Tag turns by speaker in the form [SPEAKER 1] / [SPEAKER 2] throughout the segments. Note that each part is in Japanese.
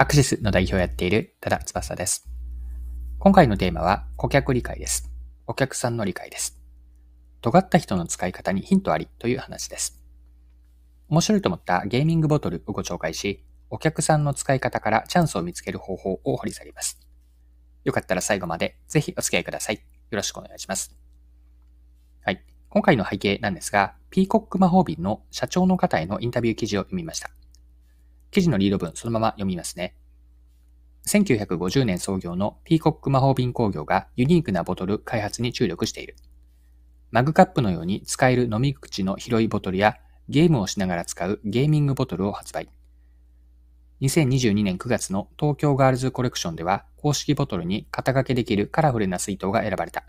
[SPEAKER 1] アクシスの代表をやっている多田翼です。今回のテーマは顧客理解です。お客さんの理解です。尖った人の使い方にヒントありという話です。面白いと思ったゲーミングボトルをご紹介し、お客さんの使い方からチャンスを見つける方法を掘り下げます。よかったら最後までぜひお付き合いください。よろしくお願いします。はい。今回の背景なんですが、ピーコック魔法瓶の社長の方へのインタビュー記事を読みました。記事のリード文そのまま読みますね。1950年創業のピーコック魔法瓶工業がユニークなボトル開発に注力している。マグカップのように使える飲み口の広いボトルやゲームをしながら使うゲーミングボトルを発売。2022年9月の東京ガールズコレクションでは公式ボトルに肩掛けできるカラフルな水筒が選ばれた。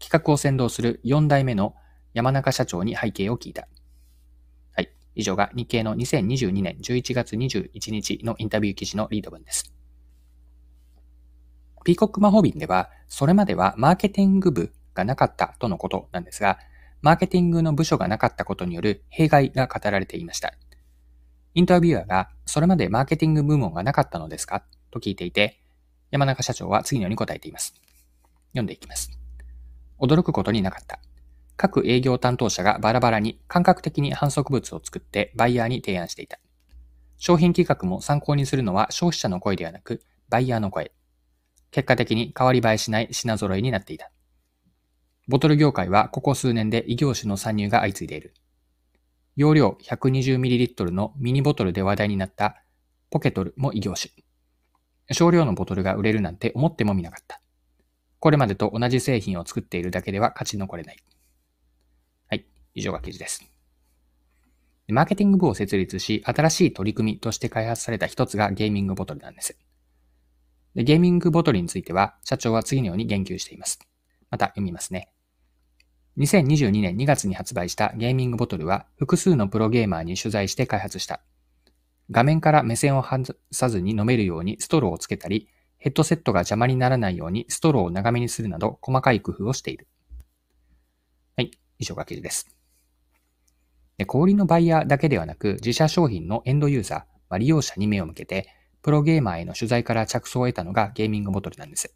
[SPEAKER 1] 企画を先導する4代目の山中社長に背景を聞いた。以上が日経の2022年11月21日のインタビュー記事のリード文です。ピーコック魔法瓶では、それまではマーケティング部がなかったとのことなんですが、マーケティングの部署がなかったことによる弊害が語られていました。インタビュアーが、それまでマーケティング部門がなかったのですか？と聞いていて、山中社長は次のように答えています。読んでいきます。驚くことになかった。各営業担当者がバラバラに感覚的に反則物を作ってバイヤーに提案していた。商品企画も参考にするのは消費者の声ではなく、バイヤーの声。結果的に変わり映えしない品揃えになっていた。ボトル業界はここ数年で異業種の参入が相次いでいる。容量 120ml のミニボトルで話題になったポケトルも異業種。少量のボトルが売れるなんて思ってもみなかった。これまでと同じ製品を作っているだけでは勝ち残れない。以上が記事です。マーケティング部を設立し、新しい取り組みとして開発された一つがゲーミングボトルなんです。でゲーミングボトルについては、社長は次のように言及しています。また読みますね。2022年2月に発売したゲーミングボトルは複数のプロゲーマーに取材して開発した。画面から目線を外さずに飲めるようにストローをつけたり、ヘッドセットが邪魔にならないようにストローを長めにするなど細かい工夫をしている。はい、以上が記事です。小売のバイヤーだけではなく、自社商品のエンドユーザー、まあ、利用者に目を向けて、プロゲーマーへの取材から着想を得たのがゲーミングボトルなんです。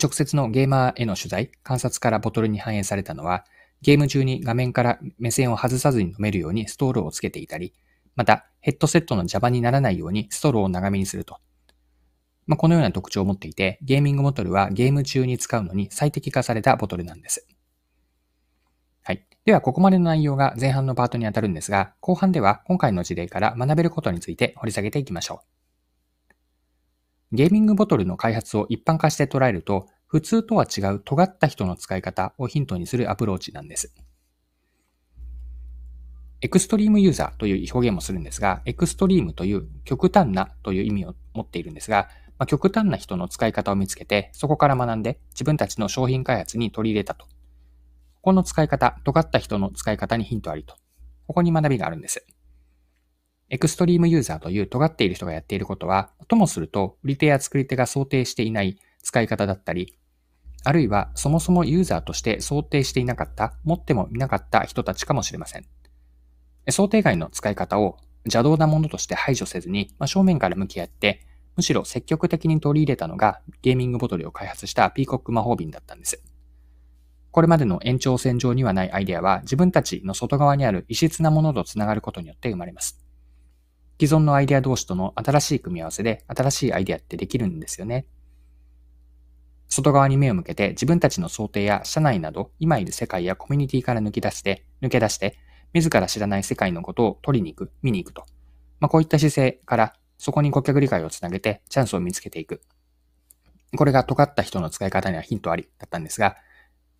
[SPEAKER 1] 直接のゲーマーへの取材、観察からボトルに反映されたのは、ゲーム中に画面から目線を外さずに飲めるようにストローをつけていたり、またヘッドセットの邪魔にならないようにストローを長めにすると。まあ、このような特徴を持っていて、ゲーミングボトルはゲーム中に使うのに最適化されたボトルなんです。では、ここまでの内容が前半のパートにあたるんですが、後半では今回の事例から学べることについて掘り下げていきましょう。ゲーミングボトルの開発を一般化して捉えると、普通とは違う尖った人の使い方をヒントにするアプローチなんです。エクストリームユーザーという表現もするんですが、エクストリームという極端なという意味を持っているんですが、まあ、極端な人の使い方を見つけて、そこから学んで自分たちの商品開発に取り入れたとこの使い方、尖った人の使い方にヒントありと。ここに学びがあるんです。エクストリームユーザーという尖っている人がやっていることは、ともすると、売り手や作り手が想定していない使い方だったり、あるいはそもそもユーザーとして想定していなかった、持ってもいなかった人たちかもしれません。想定外の使い方を邪道なものとして排除せずに、ま、正面から向き合って、むしろ積極的に取り入れたのがゲーミングボトルを開発したピーコック魔法瓶だったんです。これまでの延長線上にはないアイデアは自分たちの外側にある異質なものとつながることによって生まれます。既存のアイデア同士との新しい組み合わせで新しいアイデアってできるんですよね。外側に目を向けて自分たちの想定や社内など今いる世界やコミュニティから抜き出して、抜け出して、自ら知らない世界のことを取りに行く、見に行くと。まあ、こういった姿勢からそこに顧客理解をつなげてチャンスを見つけていく。これが尖った人の使い方にはヒントありだったんですが、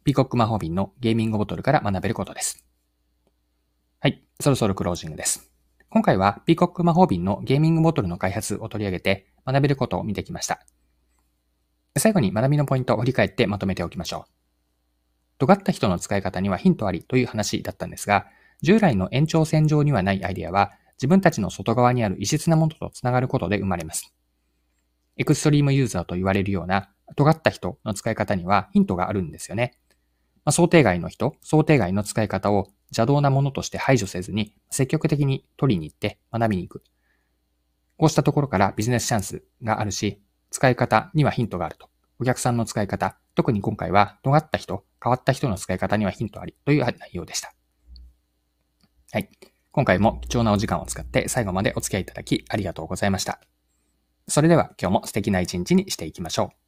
[SPEAKER 1] ピコック魔法瓶のゲーミングボトルから学べることです。はい、そろそろクロージングです。今回はピコック魔法瓶のゲーミングボトルの開発を取り上げて学べることを見てきました。最後に学びのポイントを振り返ってまとめておきましょう。尖った人の使い方にはヒントありという話だったんですが、従来の延長線上にはないアイデアは自分たちの外側にある異質なものとつながることで生まれます。エクストリームユーザーと言われるような尖った人の使い方にはヒントがあるんですよね。まあ、想定外の人、想定外の使い方を邪道なものとして排除せずに、積極的に取りに行って学びに行く。こうしたところからビジネスチャンスがあるし、使い方にはヒントがあると。お客さんの使い方、特に今回は尖った人、変わった人の使い方にはヒントありという内容でした。はい。今回も貴重なお時間を使って最後までお付き合いいただきありがとうございました。それでは今日も素敵な一日にしていきましょう。